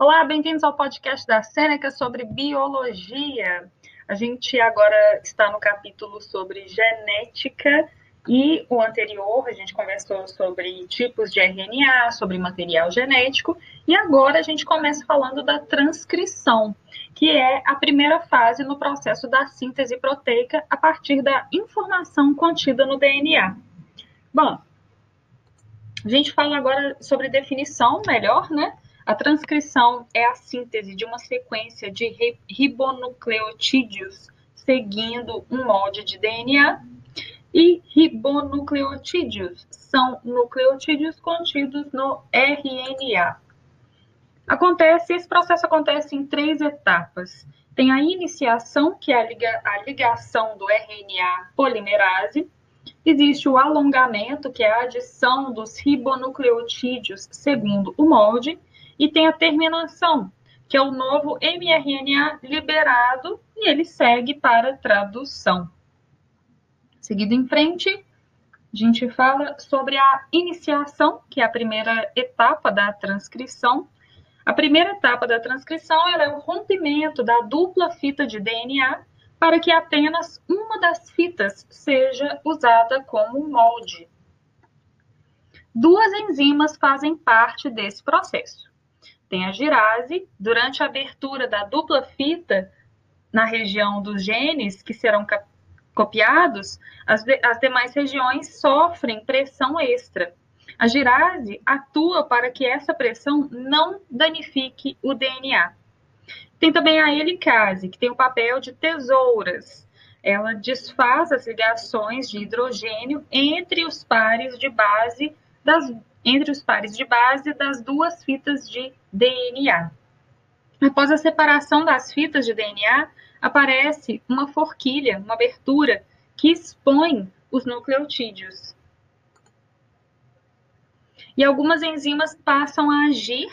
Olá, bem-vindos ao podcast da Sêneca sobre biologia. A gente agora está no capítulo sobre genética e o anterior a gente conversou sobre tipos de RNA, sobre material genético, e agora a gente começa falando da transcrição, que é a primeira fase no processo da síntese proteica a partir da informação contida no DNA. Bom, a gente fala agora sobre definição melhor, né? A transcrição é a síntese de uma sequência de ribonucleotídeos seguindo um molde de DNA e ribonucleotídeos são nucleotídeos contidos no RNA. Acontece, esse processo acontece em três etapas. Tem a iniciação, que é a, liga, a ligação do RNA polimerase. Existe o alongamento, que é a adição dos ribonucleotídeos segundo o molde. E tem a terminação, que é o novo mRNA liberado e ele segue para tradução. Seguido em frente, a gente fala sobre a iniciação, que é a primeira etapa da transcrição. A primeira etapa da transcrição é o rompimento da dupla fita de DNA para que apenas uma das fitas seja usada como molde. Duas enzimas fazem parte desse processo tem a girase. Durante a abertura da dupla fita na região dos genes que serão copiados, as, de, as demais regiões sofrem pressão extra. A girase atua para que essa pressão não danifique o DNA. Tem também a helicase, que tem o papel de tesouras. Ela desfaz as ligações de hidrogênio entre os pares de base das entre os pares de base das duas fitas de DNA. Após a separação das fitas de DNA, aparece uma forquilha, uma abertura, que expõe os nucleotídeos. E algumas enzimas passam a agir.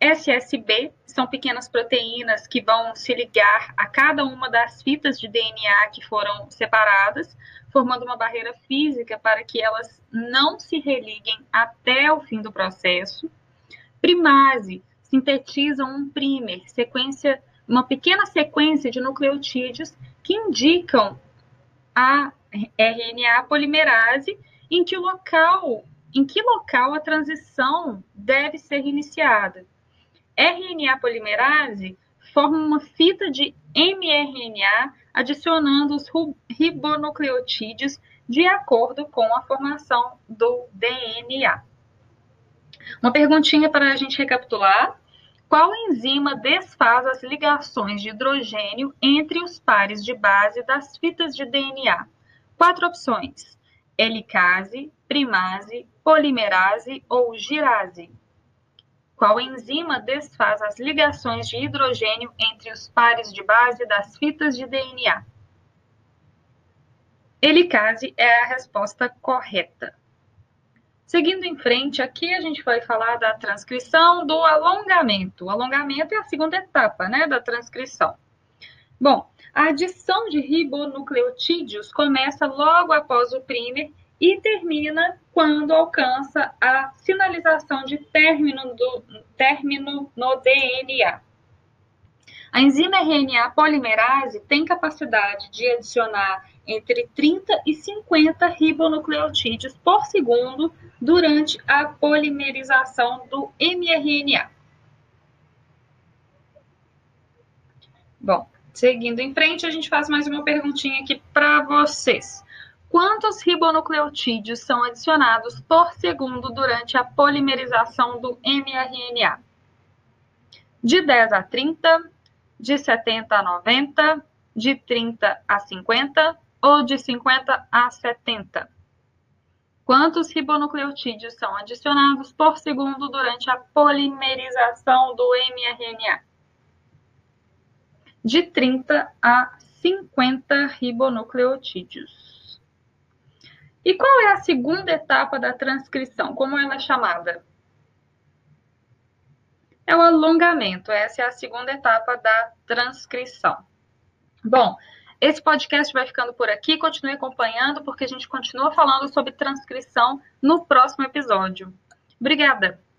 SSB são pequenas proteínas que vão se ligar a cada uma das fitas de DNA que foram separadas, formando uma barreira física para que elas não se religuem até o fim do processo. Primase sintetizam um primer, sequência, uma pequena sequência de nucleotídeos que indicam a RNA polimerase em que local, em que local a transição deve ser iniciada. RNA polimerase forma uma fita de mRNA adicionando os ribonucleotídeos de acordo com a formação do DNA. Uma perguntinha para a gente recapitular. Qual enzima desfaz as ligações de hidrogênio entre os pares de base das fitas de DNA? Quatro opções: helicase, primase, polimerase ou girase. Qual enzima desfaz as ligações de hidrogênio entre os pares de base das fitas de DNA? Helicase é a resposta correta. Seguindo em frente, aqui a gente vai falar da transcrição do alongamento. O alongamento é a segunda etapa né, da transcrição. Bom, a adição de ribonucleotídeos começa logo após o primer e termina quando alcança a sinalização de término, do, término no DNA. A enzima RNA polimerase tem capacidade de adicionar entre 30 e 50 ribonucleotídeos por segundo durante a polimerização do mRNA. Bom, seguindo em frente, a gente faz mais uma perguntinha aqui para vocês. Quantos ribonucleotídeos são adicionados por segundo durante a polimerização do mRNA? De 10 a 30, de 70 a 90, de 30 a 50 ou de 50 a 70? Quantos ribonucleotídeos são adicionados por segundo durante a polimerização do mRNA? De 30 a 50 ribonucleotídeos. E qual é a segunda etapa da transcrição? Como ela é chamada? é o alongamento. Essa é a segunda etapa da transcrição. Bom, esse podcast vai ficando por aqui. Continue acompanhando, porque a gente continua falando sobre transcrição no próximo episódio. Obrigada!